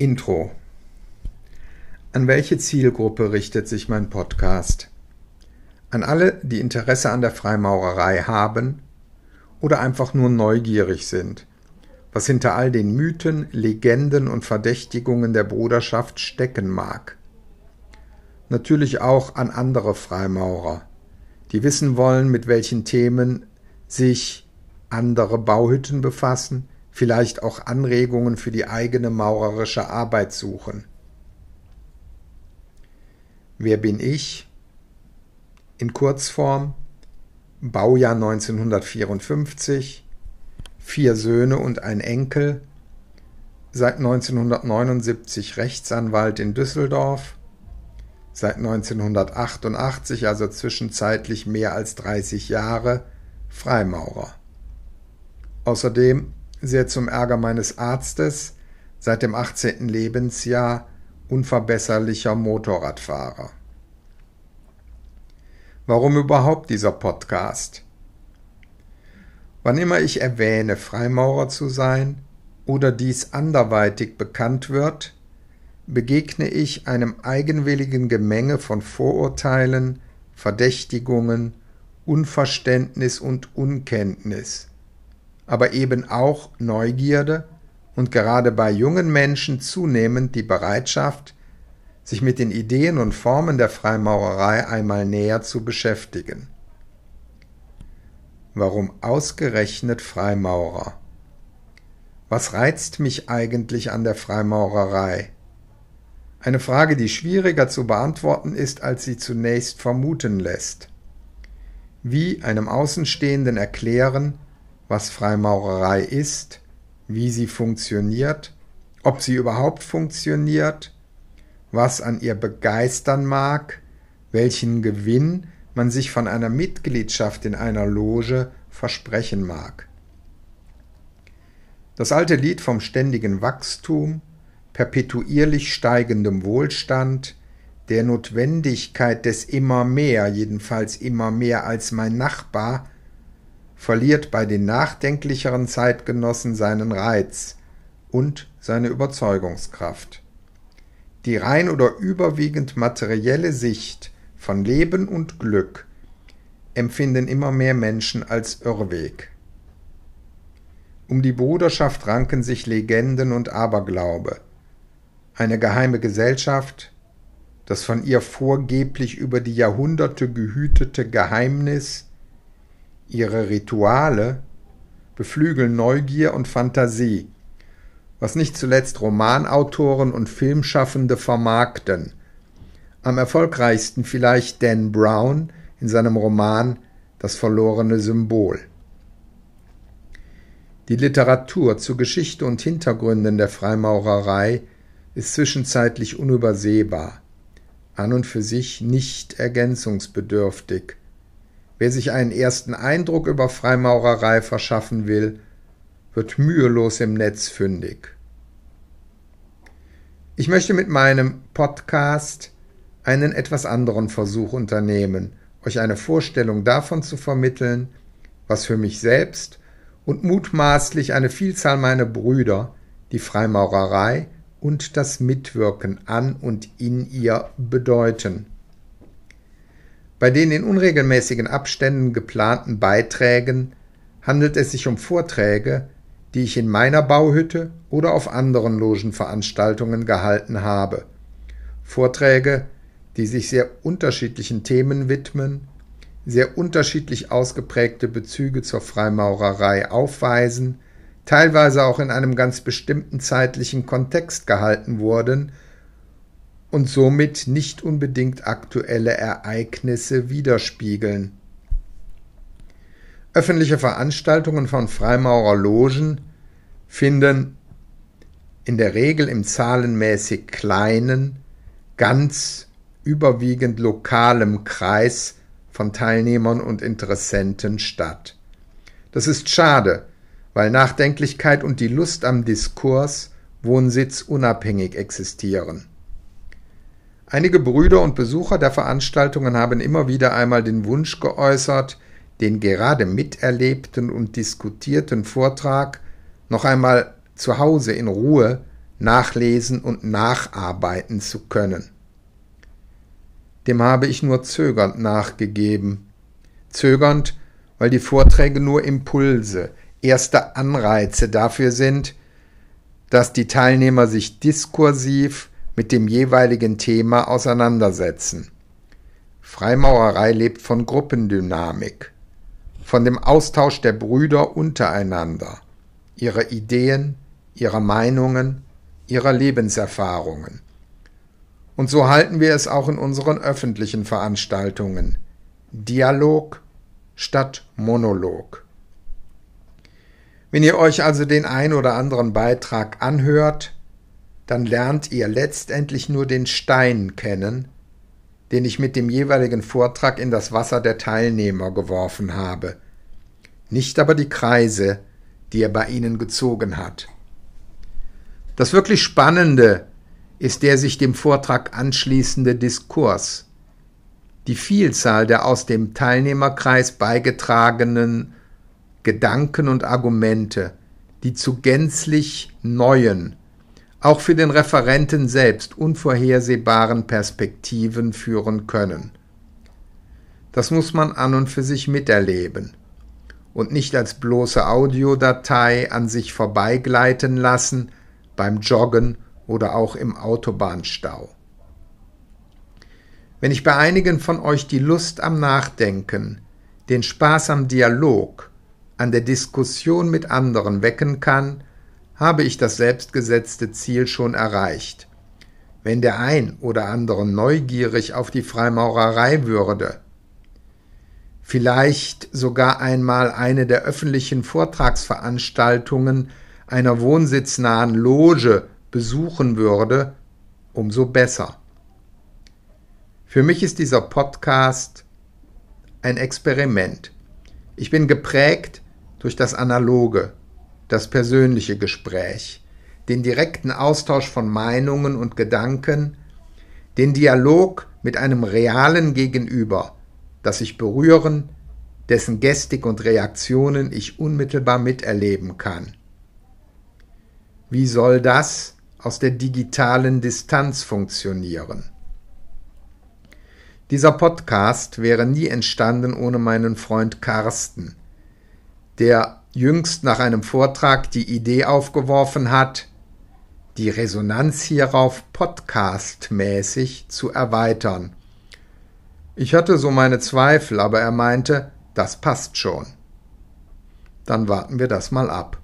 Intro An welche Zielgruppe richtet sich mein Podcast? An alle, die Interesse an der Freimaurerei haben oder einfach nur neugierig sind, was hinter all den Mythen, Legenden und Verdächtigungen der Bruderschaft stecken mag. Natürlich auch an andere Freimaurer, die wissen wollen, mit welchen Themen sich andere Bauhütten befassen, vielleicht auch Anregungen für die eigene maurerische Arbeit suchen. Wer bin ich? In Kurzform Baujahr 1954, vier Söhne und ein Enkel, seit 1979 Rechtsanwalt in Düsseldorf, seit 1988, also zwischenzeitlich mehr als 30 Jahre, Freimaurer. Außerdem sehr zum Ärger meines Arztes seit dem 18. Lebensjahr unverbesserlicher Motorradfahrer. Warum überhaupt dieser Podcast? Wann immer ich erwähne, Freimaurer zu sein oder dies anderweitig bekannt wird, begegne ich einem eigenwilligen Gemenge von Vorurteilen, Verdächtigungen, Unverständnis und Unkenntnis, aber eben auch Neugierde und gerade bei jungen Menschen zunehmend die Bereitschaft, sich mit den Ideen und Formen der Freimaurerei einmal näher zu beschäftigen. Warum ausgerechnet Freimaurer? Was reizt mich eigentlich an der Freimaurerei? Eine Frage, die schwieriger zu beantworten ist, als sie zunächst vermuten lässt. Wie einem Außenstehenden erklären, was Freimaurerei ist, wie sie funktioniert, ob sie überhaupt funktioniert, was an ihr begeistern mag, welchen Gewinn man sich von einer Mitgliedschaft in einer Loge versprechen mag. Das alte Lied vom ständigen Wachstum, perpetuierlich steigendem Wohlstand, der Notwendigkeit des immer mehr, jedenfalls immer mehr als mein Nachbar, verliert bei den nachdenklicheren Zeitgenossen seinen Reiz und seine Überzeugungskraft. Die rein oder überwiegend materielle Sicht von Leben und Glück empfinden immer mehr Menschen als Irrweg. Um die Bruderschaft ranken sich Legenden und Aberglaube. Eine geheime Gesellschaft, das von ihr vorgeblich über die Jahrhunderte gehütete Geheimnis Ihre Rituale beflügeln Neugier und Fantasie, was nicht zuletzt Romanautoren und Filmschaffende vermarkten. Am erfolgreichsten vielleicht Dan Brown in seinem Roman Das verlorene Symbol. Die Literatur zu Geschichte und Hintergründen der Freimaurerei ist zwischenzeitlich unübersehbar, an und für sich nicht ergänzungsbedürftig, Wer sich einen ersten Eindruck über Freimaurerei verschaffen will, wird mühelos im Netz fündig. Ich möchte mit meinem Podcast einen etwas anderen Versuch unternehmen, euch eine Vorstellung davon zu vermitteln, was für mich selbst und mutmaßlich eine Vielzahl meiner Brüder die Freimaurerei und das Mitwirken an und in ihr bedeuten. Bei den in unregelmäßigen Abständen geplanten Beiträgen handelt es sich um Vorträge, die ich in meiner Bauhütte oder auf anderen Logenveranstaltungen gehalten habe. Vorträge, die sich sehr unterschiedlichen Themen widmen, sehr unterschiedlich ausgeprägte Bezüge zur Freimaurerei aufweisen, teilweise auch in einem ganz bestimmten zeitlichen Kontext gehalten wurden und somit nicht unbedingt aktuelle Ereignisse widerspiegeln. Öffentliche Veranstaltungen von Freimaurerlogen finden in der Regel im zahlenmäßig kleinen, ganz überwiegend lokalem Kreis von Teilnehmern und Interessenten statt. Das ist schade, weil Nachdenklichkeit und die Lust am Diskurs wohnsitzunabhängig existieren. Einige Brüder und Besucher der Veranstaltungen haben immer wieder einmal den Wunsch geäußert, den gerade miterlebten und diskutierten Vortrag noch einmal zu Hause in Ruhe nachlesen und nacharbeiten zu können. Dem habe ich nur zögernd nachgegeben. Zögernd, weil die Vorträge nur Impulse, erste Anreize dafür sind, dass die Teilnehmer sich diskursiv mit dem jeweiligen Thema auseinandersetzen. Freimaurerei lebt von Gruppendynamik, von dem Austausch der Brüder untereinander, ihrer Ideen, ihrer Meinungen, ihrer Lebenserfahrungen. Und so halten wir es auch in unseren öffentlichen Veranstaltungen. Dialog statt Monolog. Wenn ihr euch also den ein oder anderen Beitrag anhört, dann lernt ihr letztendlich nur den Stein kennen, den ich mit dem jeweiligen Vortrag in das Wasser der Teilnehmer geworfen habe, nicht aber die Kreise, die er bei ihnen gezogen hat. Das wirklich Spannende ist der sich dem Vortrag anschließende Diskurs, die Vielzahl der aus dem Teilnehmerkreis beigetragenen Gedanken und Argumente, die zu gänzlich neuen, auch für den Referenten selbst unvorhersehbaren Perspektiven führen können. Das muss man an und für sich miterleben und nicht als bloße Audiodatei an sich vorbeigleiten lassen beim Joggen oder auch im Autobahnstau. Wenn ich bei einigen von euch die Lust am Nachdenken, den Spaß am Dialog, an der Diskussion mit anderen wecken kann, habe ich das selbstgesetzte Ziel schon erreicht. Wenn der ein oder andere neugierig auf die Freimaurerei würde, vielleicht sogar einmal eine der öffentlichen Vortragsveranstaltungen einer wohnsitznahen Loge besuchen würde, umso besser. Für mich ist dieser Podcast ein Experiment. Ich bin geprägt durch das Analoge, das persönliche Gespräch, den direkten Austausch von Meinungen und Gedanken, den Dialog mit einem realen Gegenüber, das ich berühren, dessen Gestik und Reaktionen ich unmittelbar miterleben kann. Wie soll das aus der digitalen Distanz funktionieren? Dieser Podcast wäre nie entstanden ohne meinen Freund Carsten, der jüngst nach einem Vortrag die Idee aufgeworfen hat, die Resonanz hierauf podcastmäßig zu erweitern. Ich hatte so meine Zweifel, aber er meinte, das passt schon. Dann warten wir das mal ab.